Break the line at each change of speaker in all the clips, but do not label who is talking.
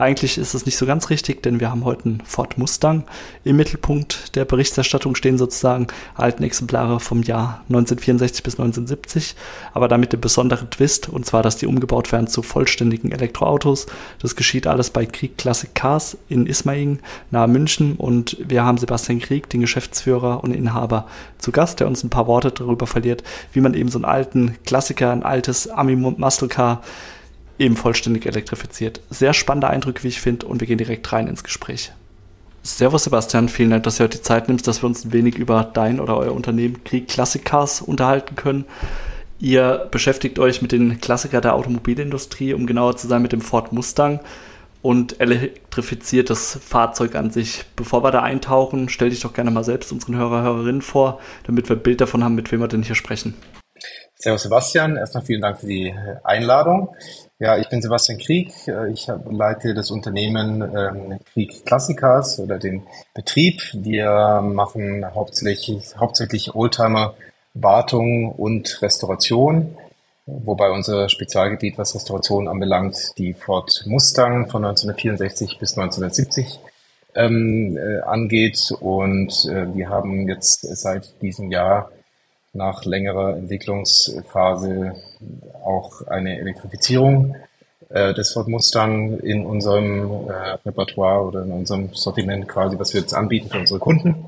Eigentlich ist es nicht so ganz richtig, denn wir haben heute einen Ford Mustang im Mittelpunkt der Berichterstattung stehen sozusagen alten Exemplare vom Jahr 1964 bis 1970, aber damit den besonderen Twist und zwar, dass die umgebaut werden zu vollständigen Elektroautos. Das geschieht alles bei Krieg Classic Cars in Ismaing nahe München und wir haben Sebastian Krieg, den Geschäftsführer und Inhaber, zu Gast, der uns ein paar Worte darüber verliert, wie man eben so einen alten Klassiker, ein altes Ami Muscle Car eben vollständig elektrifiziert. Sehr spannende Eindrücke, wie ich finde, und wir gehen direkt rein ins Gespräch. Servus Sebastian, vielen Dank, dass du heute die Zeit nimmst, dass wir uns ein wenig über dein oder euer Unternehmen Krieg Classic unterhalten können. Ihr beschäftigt euch mit den Klassikern der Automobilindustrie, um genauer zu sein mit dem Ford Mustang und elektrifiziert das Fahrzeug an sich. Bevor wir da eintauchen, stell dich doch gerne mal selbst unseren Hörer, Hörerinnen vor, damit wir ein Bild davon haben, mit wem wir denn hier sprechen.
Servus Sebastian, erstmal vielen Dank für die Einladung. Ja, ich bin Sebastian Krieg. Ich leite das Unternehmen ähm, Krieg Classicars oder den Betrieb. Wir machen hauptsächlich, hauptsächlich Oldtimer Wartung und Restauration, wobei unser Spezialgebiet, was Restauration anbelangt, die Ford Mustang von 1964 bis 1970 ähm, äh, angeht. Und äh, wir haben jetzt seit diesem Jahr nach längerer Entwicklungsphase auch eine Elektrifizierung äh, des Ford Mustang in unserem äh, Repertoire oder in unserem Sortiment quasi, was wir jetzt anbieten für unsere Kunden.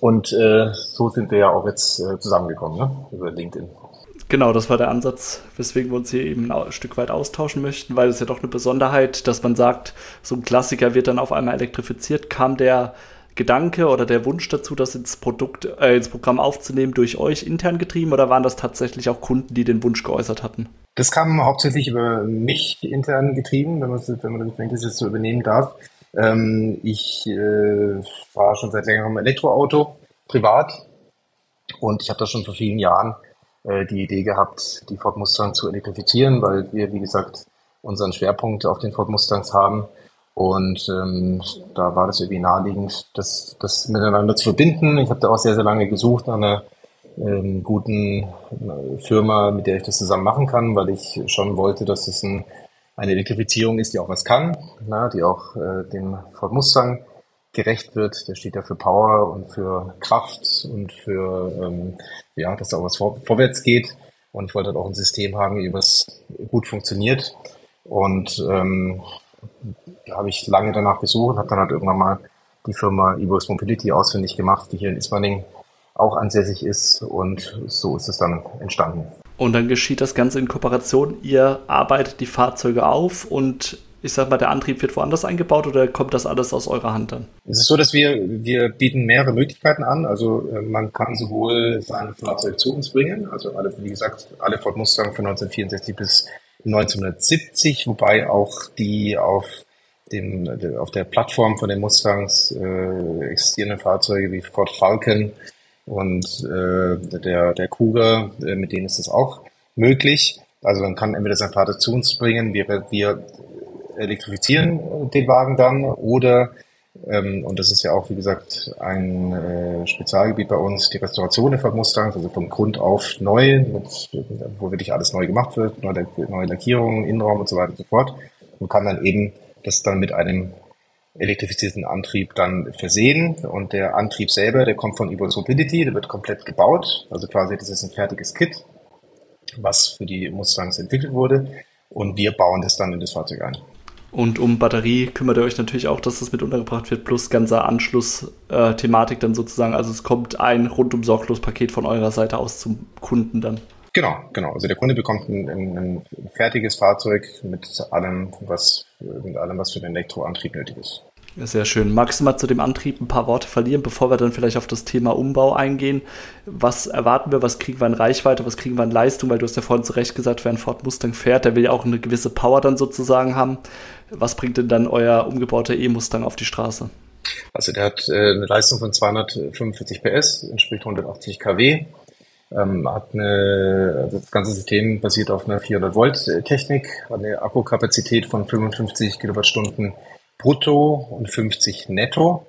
Und äh, so sind wir ja auch jetzt äh, zusammengekommen, ne? über LinkedIn.
Genau, das war der Ansatz, weswegen wir uns hier eben ein Stück weit austauschen möchten, weil es ja doch eine Besonderheit, dass man sagt, so ein Klassiker wird dann auf einmal elektrifiziert. Kam der Gedanke oder der Wunsch dazu, das ins Produkt, äh, ins Programm aufzunehmen, durch euch intern getrieben oder waren das tatsächlich auch Kunden, die den Wunsch geäußert hatten?
Das kam hauptsächlich über mich intern getrieben, wenn man, wenn man das jetzt so übernehmen darf. Ähm, ich äh, war schon seit längerem Elektroauto, privat, und ich habe da schon vor vielen Jahren äh, die Idee gehabt, die Ford Mustang zu elektrifizieren, weil wir, wie gesagt, unseren Schwerpunkt auf den Ford Mustangs haben und ähm, da war das irgendwie naheliegend, das, das miteinander zu verbinden. Ich habe da auch sehr, sehr lange gesucht nach einer ähm, guten äh, Firma, mit der ich das zusammen machen kann, weil ich schon wollte, dass es ein, eine Elektrifizierung ist, die auch was kann, na, die auch äh, dem Ford Mustang gerecht wird. Der steht ja für Power und für Kraft und für, ähm, ja, dass da auch was vor, vorwärts geht. Und ich wollte halt auch ein System haben, wie was gut funktioniert. Und ähm, habe ich lange danach gesucht, habe dann halt irgendwann mal die Firma Evox Mobility ausfindig gemacht, die hier in Ismaning auch ansässig ist und so ist es dann entstanden.
Und dann geschieht das Ganze in Kooperation. Ihr arbeitet die Fahrzeuge auf und ich sag mal, der Antrieb wird woanders eingebaut oder kommt das alles aus eurer Hand dann?
Es ist so, dass wir, wir bieten mehrere Möglichkeiten an. Also äh, man kann sowohl sein Fahrzeug zu uns bringen, also alle, wie gesagt, alle Ford Mustang von 1964 bis 1970, wobei auch die auf dem, auf der Plattform von den Mustangs äh, existierenden Fahrzeuge wie Ford Falcon und äh, der, der Cougar, äh, mit denen ist das auch möglich. Also man kann entweder sein Fahrzeug zu uns bringen, wir, wir elektrifizieren den Wagen dann oder ähm, und das ist ja auch, wie gesagt, ein äh, Spezialgebiet bei uns, die Restauration der Ford Mustangs, also von Grund auf neu, mit, wo wirklich alles neu gemacht wird, neue, neue Lackierungen, Innenraum und so weiter und so fort. Und kann dann eben das dann mit einem elektrifizierten Antrieb dann versehen. Und der Antrieb selber, der kommt von Evolve Mobility, der wird komplett gebaut. Also quasi, das ist ein fertiges Kit, was für die Mustangs entwickelt wurde. Und wir bauen das dann in das Fahrzeug ein.
Und um Batterie kümmert ihr euch natürlich auch, dass das mit untergebracht wird, plus ganze Anschlussthematik dann sozusagen. Also es kommt ein rundum sorglos Paket von eurer Seite aus zum Kunden dann.
Genau, genau. Also der Kunde bekommt ein, ein, ein fertiges Fahrzeug mit allem, was mit allem, was für den Elektroantrieb nötig ist.
Sehr schön. Magst du mal zu dem Antrieb ein paar Worte verlieren, bevor wir dann vielleicht auf das Thema Umbau eingehen? Was erwarten wir? Was kriegen wir in Reichweite? Was kriegen wir in Leistung? Weil du hast ja vorhin zu Recht gesagt, wer ein Ford Mustang fährt, der will ja auch eine gewisse Power dann sozusagen haben. Was bringt denn dann euer umgebauter E-Mustang auf die Straße?
Also der hat äh, eine Leistung von 245 PS, entspricht 180 kW. Ähm, hat eine, also das ganze System basiert auf einer 400 Volt Technik, hat eine Akkukapazität von 55 Kilowattstunden brutto und 50 netto.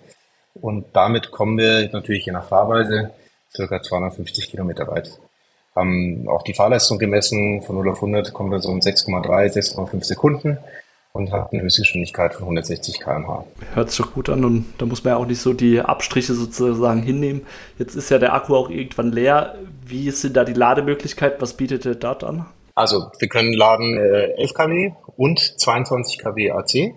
Und damit kommen wir natürlich je nach Fahrweise circa 250 Kilometer weit. Haben auch die Fahrleistung gemessen, von 0 auf 100 kommen wir so in 6,3, 6,5 Sekunden und hat eine Höchstgeschwindigkeit von 160 km/h.
Hört sich doch gut an und da muss man ja auch nicht so die Abstriche sozusagen hinnehmen. Jetzt ist ja der Akku auch irgendwann leer. Wie sind da die Lademöglichkeiten? Was bietet der dort an?
Also wir können laden äh, 11 kW und 22 kW AC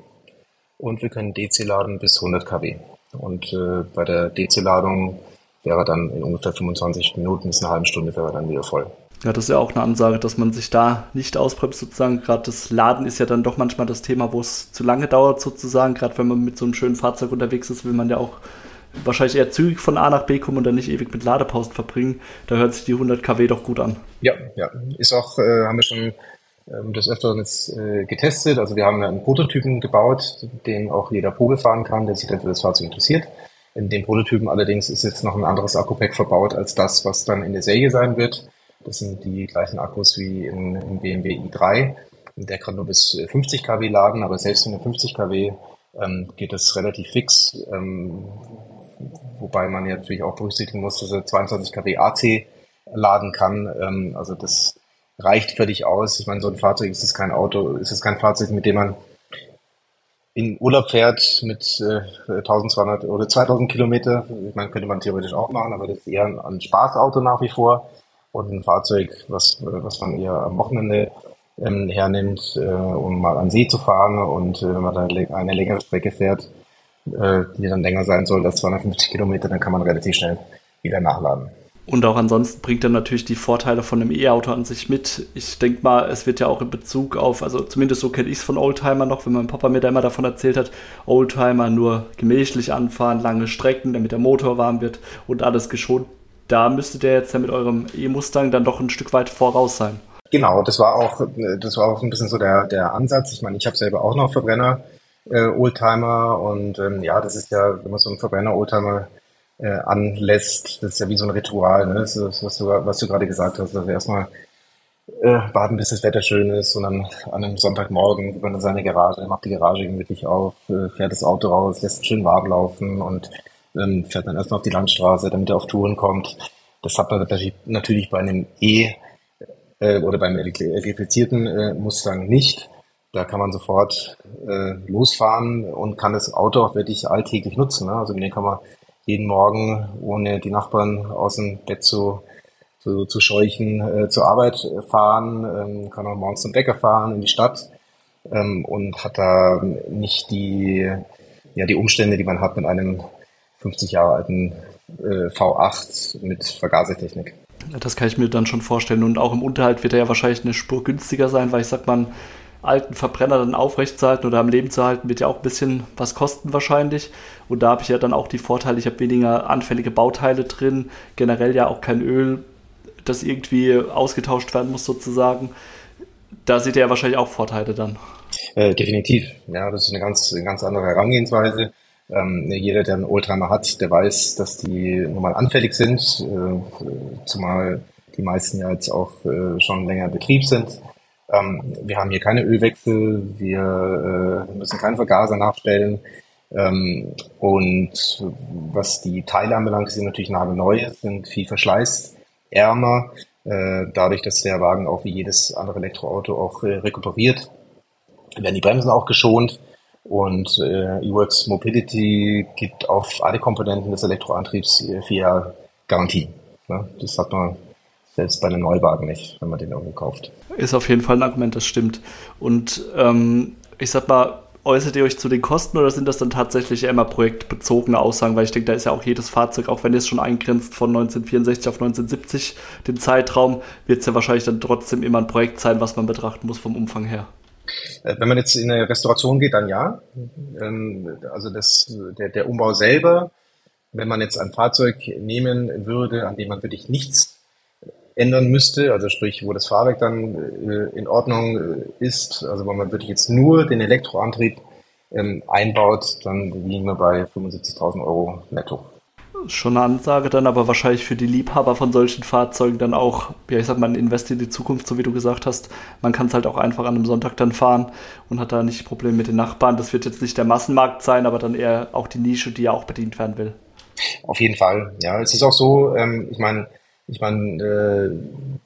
und wir können DC laden bis 100 kW. Und äh, bei der DC-Ladung wäre dann in ungefähr 25 Minuten bis eine halbe Stunde wäre dann wieder voll.
Ja, das ist ja auch eine Ansage, dass man sich da nicht ausbremst sozusagen. Gerade das Laden ist ja dann doch manchmal das Thema, wo es zu lange dauert sozusagen. Gerade wenn man mit so einem schönen Fahrzeug unterwegs ist, will man ja auch wahrscheinlich eher zügig von A nach B kommen und dann nicht ewig mit Ladepausen verbringen. Da hört sich die 100 kW doch gut an.
Ja, ja. Ist auch, äh, haben wir schon ähm, des Öfteren jetzt äh, getestet. Also wir haben einen Prototypen gebaut, den auch jeder Probe fahren kann, der sich dann für das Fahrzeug interessiert. In dem Prototypen allerdings ist jetzt noch ein anderes Akku-Pack verbaut als das, was dann in der Serie sein wird. Das sind die gleichen Akkus wie in BMW i3. Der kann nur bis 50 kW laden, aber selbst mit 50 kW ähm, geht das relativ fix. Ähm, wobei man ja natürlich auch berücksichtigen muss, dass er 22 kW AC laden kann. Ähm, also das reicht völlig aus. Ich meine, so ein Fahrzeug ist es kein Auto, ist es kein Fahrzeug, mit dem man in Urlaub fährt mit äh, 1200 oder 2000 Kilometer. Ich meine, könnte man theoretisch auch machen, aber das ist eher ein, Spaßauto nach wie vor und ein Fahrzeug, was, was man eher am Wochenende ähm, hernimmt, äh, um mal an See zu fahren und äh, wenn man dann eine längere Strecke fährt, äh, die dann länger sein soll als 250 Kilometer, dann kann man relativ schnell wieder nachladen.
Und auch ansonsten bringt er natürlich die Vorteile von einem E-Auto an sich mit. Ich denke mal, es wird ja auch in Bezug auf, also zumindest so kenne ich es von Oldtimer noch, wenn mein Papa mir da immer davon erzählt hat, Oldtimer nur gemächlich anfahren, lange Strecken, damit der Motor warm wird und alles geschont. Da müsste der jetzt ja mit eurem E-Mustang dann doch ein Stück weit voraus sein.
Genau, das war auch, das war auch ein bisschen so der, der Ansatz. Ich meine, ich habe selber auch noch Verbrenner äh, Oldtimer und ähm, ja, das ist ja, wenn man so einen Verbrenner Oldtimer äh, anlässt. Das ist ja wie so ein Ritual, ne? Das ist, was du, was du gerade gesagt hast. Also erstmal äh, warten, bis das Wetter schön ist und dann an einem Sonntagmorgen geht man in seine Garage, macht die Garage gemütlich auf, äh, fährt das Auto raus, lässt schön warm laufen und ähm, fährt dann erstmal auf die Landstraße, damit er auf Touren kommt. Das hat man natürlich bei einem E äh, oder beim elektrifizierten äh, Mustang nicht. Da kann man sofort äh, losfahren und kann das Auto auch wirklich alltäglich nutzen. Ne? Also dem kann man jeden Morgen, ohne die Nachbarn aus dem Bett zu, zu, zu scheuchen, äh, zur Arbeit fahren, ähm, kann auch morgens zum Bäcker fahren, in die Stadt ähm, und hat da nicht die, ja, die Umstände, die man hat mit einem 50 Jahre alten äh, V8 mit Vergasertechnik.
Das kann ich mir dann schon vorstellen. Und auch im Unterhalt wird er ja wahrscheinlich eine Spur günstiger sein, weil ich sag mal, alten Verbrenner dann aufrechtzuerhalten oder am Leben zu halten, wird ja auch ein bisschen was kosten wahrscheinlich. Und da habe ich ja dann auch die Vorteile, ich habe weniger anfällige Bauteile drin, generell ja auch kein Öl, das irgendwie ausgetauscht werden muss sozusagen. Da seht ihr ja wahrscheinlich auch Vorteile dann.
Äh, definitiv, ja, das ist eine ganz, eine ganz andere Herangehensweise. Ähm, jeder, der einen Oldtimer hat, der weiß, dass die normal anfällig sind, äh, zumal die meisten ja jetzt auch äh, schon länger in Betrieb sind. Ähm, wir haben hier keine Ölwechsel, wir äh, müssen keinen Vergaser nachstellen. Ähm, und was die Teile anbelangt, sind natürlich nagelneu, sind viel verschleißärmer, äh, dadurch, dass der Wagen auch wie jedes andere Elektroauto auch äh, rekuperiert, werden die Bremsen auch geschont. Und äh, eWorks Mobility gibt auf alle Komponenten des Elektroantriebs äh, vier Jahre Garantie. Ne? Das hat man selbst bei einem Neuwagen nicht, wenn man den irgendwo kauft.
Ist auf jeden Fall ein Argument, das stimmt. Und ähm, ich sag mal, äußert ihr euch zu den Kosten oder sind das dann tatsächlich immer projektbezogene Aussagen? Weil ich denke, da ist ja auch jedes Fahrzeug, auch wenn es schon eingrenzt von 1964 auf 1970 den Zeitraum, wird es ja wahrscheinlich dann trotzdem immer ein Projekt sein, was man betrachten muss vom Umfang her.
Äh, wenn man jetzt in eine Restauration geht, dann ja. Ähm, also das, der, der Umbau selber, wenn man jetzt ein Fahrzeug nehmen würde, an dem man wirklich nichts ändern müsste, also sprich, wo das Fahrwerk dann äh, in Ordnung äh, ist, also wo man wirklich jetzt nur den Elektroantrieb ähm, einbaut, dann liegen wir bei 75.000 Euro netto.
Schon eine Ansage dann, aber wahrscheinlich für die Liebhaber von solchen Fahrzeugen dann auch, ja, ich sag mal, ein Invest in die Zukunft, so wie du gesagt hast. Man kann es halt auch einfach an einem Sonntag dann fahren und hat da nicht Probleme mit den Nachbarn. Das wird jetzt nicht der Massenmarkt sein, aber dann eher auch die Nische, die ja auch bedient werden will.
Auf jeden Fall, ja. Es ist auch so, ähm, ich meine, ich meine, äh,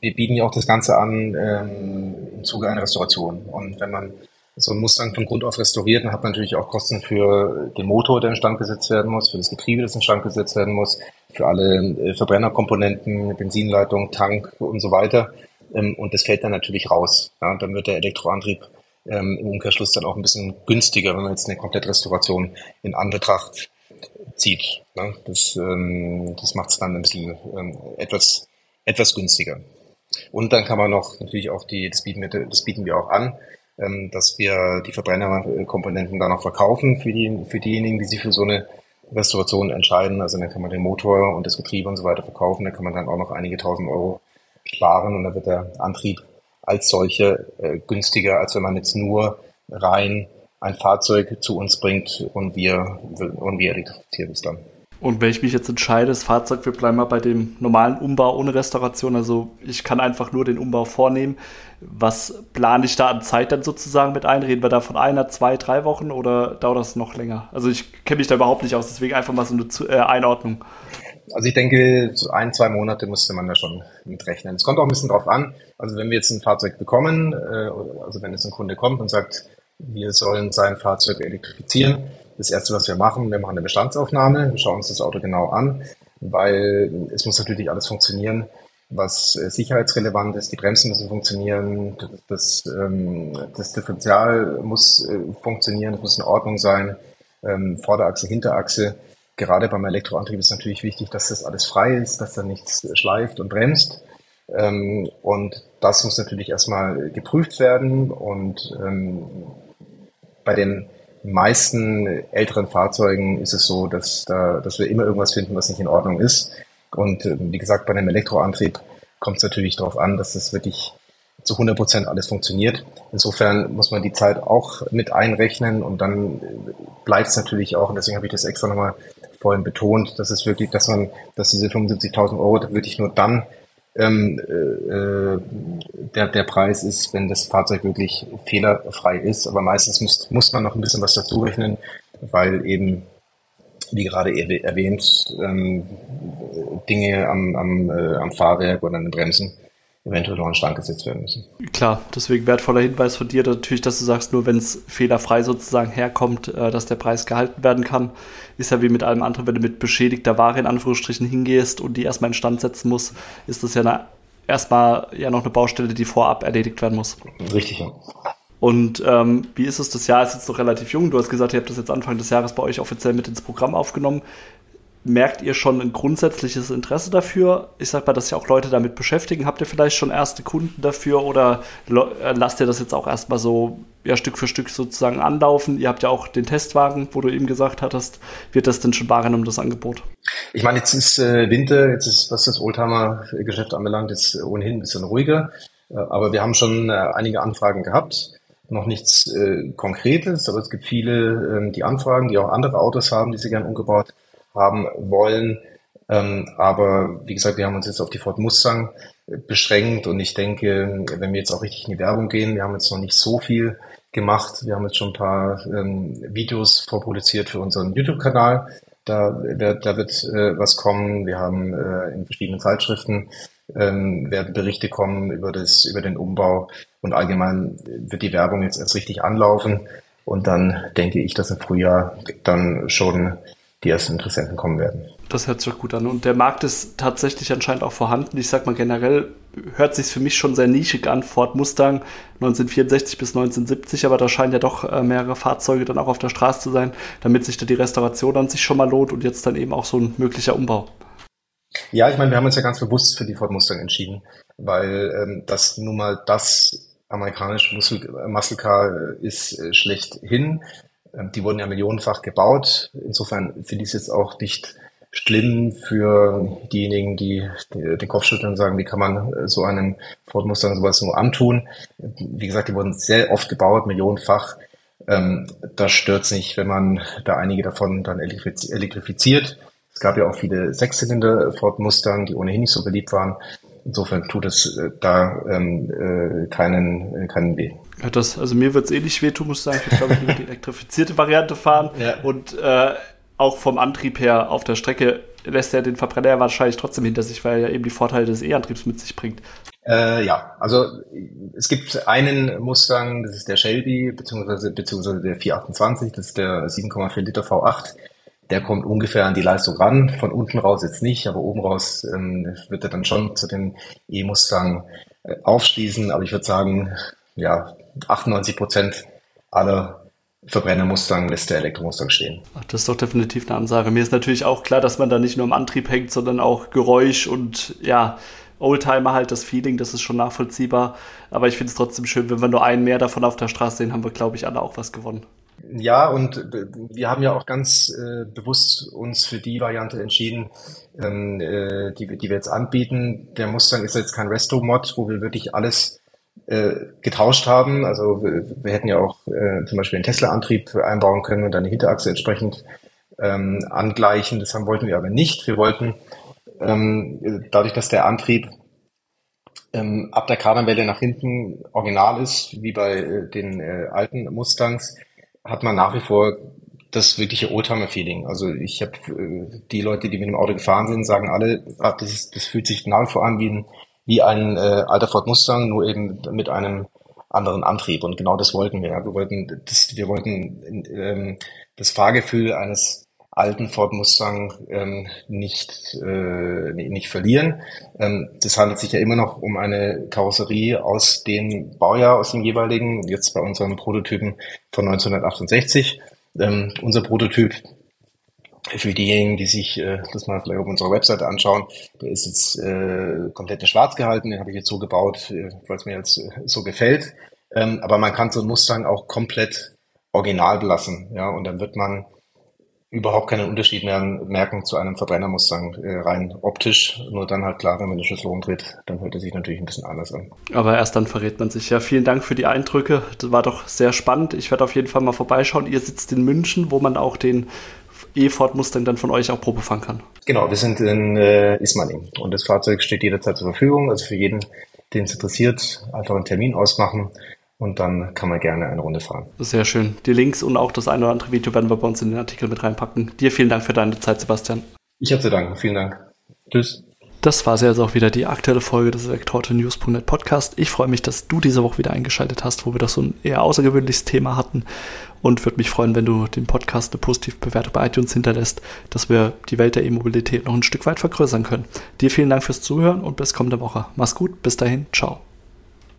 wir bieten ja auch das Ganze an ähm, im Zuge einer Restauration. Und wenn man so ein Mustang von Grund auf restauriert, dann hat man natürlich auch Kosten für den Motor, der instand gesetzt werden muss, für das Getriebe, das instand gesetzt werden muss, für alle äh, Verbrennerkomponenten, Benzinleitung, Tank und so weiter. Ähm, und das fällt dann natürlich raus. Ja? Dann wird der Elektroantrieb ähm, im Umkehrschluss dann auch ein bisschen günstiger, wenn man jetzt eine komplette Restauration in Anbetracht zieht. Ne? Das, ähm, das macht es dann ein bisschen ähm, etwas, etwas günstiger. Und dann kann man noch natürlich auch die, das bieten wir, das bieten wir auch an, ähm, dass wir die Verbrennerkomponenten dann auch verkaufen für die, für diejenigen, die sich für so eine Restauration entscheiden. Also dann kann man den Motor und das Getriebe und so weiter verkaufen. Da kann man dann auch noch einige tausend Euro sparen und dann wird der Antrieb als solche äh, günstiger, als wenn man jetzt nur rein ein Fahrzeug zu uns bringt und wir, und wir elektrifizieren es dann.
Und wenn ich mich jetzt entscheide, das Fahrzeug, wir bleiben mal bei dem normalen Umbau ohne Restauration, also ich kann einfach nur den Umbau vornehmen. Was plane ich da an Zeit dann sozusagen mit ein? Reden wir da von einer, zwei, drei Wochen oder dauert das noch länger? Also ich kenne mich da überhaupt nicht aus, deswegen einfach mal so eine äh, Einordnung.
Also ich denke, so ein, zwei Monate müsste man da schon mitrechnen. Es kommt auch ein bisschen drauf an. Also wenn wir jetzt ein Fahrzeug bekommen, äh, also wenn jetzt ein Kunde kommt und sagt, wir sollen sein Fahrzeug elektrifizieren. Das erste, was wir machen, wir machen eine Bestandsaufnahme, wir schauen uns das Auto genau an, weil es muss natürlich alles funktionieren, was äh, sicherheitsrelevant ist. Die Bremsen müssen funktionieren, das, ähm, das Differential muss äh, funktionieren, es muss in Ordnung sein, ähm, Vorderachse, Hinterachse. Gerade beim Elektroantrieb ist natürlich wichtig, dass das alles frei ist, dass da nichts schleift und bremst. Ähm, und das muss natürlich erstmal geprüft werden und bei den meisten älteren Fahrzeugen ist es so, dass, da, dass wir immer irgendwas finden, was nicht in Ordnung ist. Und äh, wie gesagt, bei einem Elektroantrieb kommt es natürlich darauf an, dass das wirklich zu 100 Prozent alles funktioniert. Insofern muss man die Zeit auch mit einrechnen und dann bleibt es natürlich auch, und deswegen habe ich das extra nochmal vorhin betont, dass es wirklich, dass man, dass diese 75.000 Euro wirklich nur dann ähm, äh, der, der Preis ist, wenn das Fahrzeug wirklich fehlerfrei ist. Aber meistens muss, muss man noch ein bisschen was dazu rechnen, weil eben, wie gerade erwähnt, ähm, Dinge am, am, äh, am Fahrwerk oder an den Bremsen eventuell noch in Stand gesetzt werden müssen.
Klar, deswegen wertvoller Hinweis von dir natürlich, dass du sagst, nur wenn es fehlerfrei sozusagen herkommt, äh, dass der Preis gehalten werden kann. Ist ja wie mit allem anderen, wenn du mit beschädigter Ware in Anführungsstrichen hingehst und die erstmal in Stand setzen musst, ist das ja eine, erstmal ja noch eine Baustelle, die vorab erledigt werden muss.
Richtig, ja.
Und ähm, wie ist es? Das Jahr ist jetzt noch relativ jung. Du hast gesagt, ihr habt das jetzt Anfang des Jahres bei euch offiziell mit ins Programm aufgenommen merkt ihr schon ein grundsätzliches Interesse dafür? Ich sag mal, dass ja auch Leute damit beschäftigen. Habt ihr vielleicht schon erste Kunden dafür oder äh, lasst ihr das jetzt auch erstmal so ja, Stück für Stück sozusagen anlaufen? Ihr habt ja auch den Testwagen, wo du eben gesagt hattest. Wird das denn schon wahrgenommen, das Angebot?
Ich meine, jetzt ist äh, Winter, jetzt ist, was das Oldtimer-Geschäft anbelangt, jetzt ohnehin ein bisschen ruhiger. Äh, aber wir haben schon äh, einige Anfragen gehabt noch nichts äh, Konkretes, aber es gibt viele, äh, die Anfragen, die auch andere Autos haben, die sie gern umgebaut haben wollen. Ähm, aber wie gesagt, wir haben uns jetzt auf die Ford Mustang beschränkt und ich denke, wenn wir jetzt auch richtig in die Werbung gehen, wir haben jetzt noch nicht so viel gemacht. Wir haben jetzt schon ein paar ähm, Videos vorproduziert für unseren YouTube-Kanal. Da, da, da wird äh, was kommen. Wir haben äh, in verschiedenen Zeitschriften ähm, werden Berichte kommen über das, über den Umbau und allgemein wird die Werbung jetzt erst richtig anlaufen. Und dann denke ich, dass im Frühjahr dann schon die ersten Interessenten kommen werden.
Das hört sich gut an. Und der Markt ist tatsächlich anscheinend auch vorhanden. Ich sag mal generell hört sich für mich schon sehr nischig an. Ford Mustang 1964 bis 1970, aber da scheinen ja doch äh, mehrere Fahrzeuge dann auch auf der Straße zu sein, damit sich da die Restauration an sich schon mal lohnt und jetzt dann eben auch so ein möglicher Umbau.
Ja, ich meine, wir haben uns ja ganz bewusst für die Ford Mustang entschieden, weil ähm, das nun mal das amerikanische Muscle, Muscle Car ist äh, schlechthin. Ähm, die wurden ja millionenfach gebaut. Insofern finde ich es jetzt auch nicht schlimm für diejenigen, die, den Kopf schütteln und sagen, wie kann man äh, so einem Ford Mustang sowas nur antun. Wie gesagt, die wurden sehr oft gebaut, millionenfach. Ähm, das stört nicht, wenn man da einige davon dann elektrifiziert. Es gab ja auch viele Sechszylinder Ford Mustang, die ohnehin nicht so beliebt waren. Insofern tut es äh, da ähm, äh, keinen, keinen weh.
Ja, das, also mir wird es eh nicht wehtun, muss ich sagen. Ich glaube, ich die elektrifizierte Variante fahren. Ja. Und äh, auch vom Antrieb her auf der Strecke lässt er den Verbrenner ja wahrscheinlich trotzdem hinter sich, weil er eben die Vorteile des E-Antriebs mit sich bringt.
Äh, ja, also es gibt einen Mustang, das ist der Shelby, beziehungsweise, beziehungsweise der 428, das ist der 7,4 Liter V8 der kommt ungefähr an die Leistung ran. Von unten raus jetzt nicht, aber oben raus ähm, wird er dann schon zu den E-Mustang äh, aufschließen. Aber ich würde sagen, ja, 98 Prozent aller Verbrenner Mustang lässt der Elektromustang stehen.
Ach, das ist doch definitiv eine Ansage. Mir ist natürlich auch klar, dass man da nicht nur am Antrieb hängt, sondern auch Geräusch und ja, Oldtimer halt das Feeling, das ist schon nachvollziehbar. Aber ich finde es trotzdem schön, wenn wir nur einen mehr davon auf der Straße sehen, haben wir, glaube ich, alle auch was gewonnen.
Ja, und wir haben ja auch ganz äh, bewusst uns für die Variante entschieden, ähm, äh, die, die wir jetzt anbieten. Der Mustang ist jetzt kein Resto-Mod, wo wir wirklich alles äh, getauscht haben. Also wir, wir hätten ja auch äh, zum Beispiel einen Tesla-Antrieb einbauen können und dann die Hinterachse entsprechend ähm, angleichen. Das haben, wollten wir aber nicht. Wir wollten ähm, dadurch, dass der Antrieb ähm, ab der Kardanwelle nach hinten original ist, wie bei äh, den äh, alten Mustangs, hat man nach wie vor das wirkliche Oldtimer-Feeling. Also ich habe äh, die Leute, die mit dem Auto gefahren sind, sagen alle, ah, das, ist, das fühlt sich nach wie vor an wie ein, wie ein äh, alter Ford Mustang, nur eben mit einem anderen Antrieb. Und genau das wollten wir. Wir wollten, das, wir wollten ähm, das Fahrgefühl eines alten Ford Mustang ähm, nicht, äh, nicht verlieren. Ähm, das handelt sich ja immer noch um eine Karosserie aus dem Baujahr, aus dem jeweiligen, jetzt bei unserem Prototypen von 1968. Ähm, unser Prototyp für diejenigen, die sich äh, das mal vielleicht auf unserer Webseite anschauen, der ist jetzt äh, komplett in schwarz gehalten, den habe ich jetzt so gebaut, äh, weil es mir jetzt äh, so gefällt. Ähm, aber man kann so einen Mustang auch komplett original belassen, ja, und dann wird man überhaupt keinen Unterschied mehr merken zu einem Verbrennermustang äh, rein optisch. Nur dann halt klar, wenn man den Schlüssel umdreht, dann hört er sich natürlich ein bisschen anders an.
Aber erst dann verrät man sich. Ja, vielen Dank für die Eindrücke. Das war doch sehr spannend. Ich werde auf jeden Fall mal vorbeischauen. Ihr sitzt in München, wo man auch den E-Ford Mustang dann von euch auch Probe fahren kann.
Genau, wir sind in äh, Ismaning und das Fahrzeug steht jederzeit zur Verfügung. Also für jeden, den es interessiert, einfach einen Termin ausmachen und dann kann man gerne eine Runde fahren.
Sehr schön. Die Links und auch das eine oder andere Video werden wir bei uns in den Artikel mit reinpacken. Dir vielen Dank für deine Zeit, Sebastian.
Ich habe zu danken. Vielen Dank. Tschüss.
Das war jetzt auch wieder die aktuelle Folge des Elektroauto-News.net Podcast. Ich freue mich, dass du diese Woche wieder eingeschaltet hast, wo wir doch so ein eher außergewöhnliches Thema hatten und würde mich freuen, wenn du den Podcast eine positive Bewertung bei iTunes hinterlässt, dass wir die Welt der E-Mobilität noch ein Stück weit vergrößern können. Dir vielen Dank fürs Zuhören und bis kommende Woche. Mach's gut, bis dahin, ciao.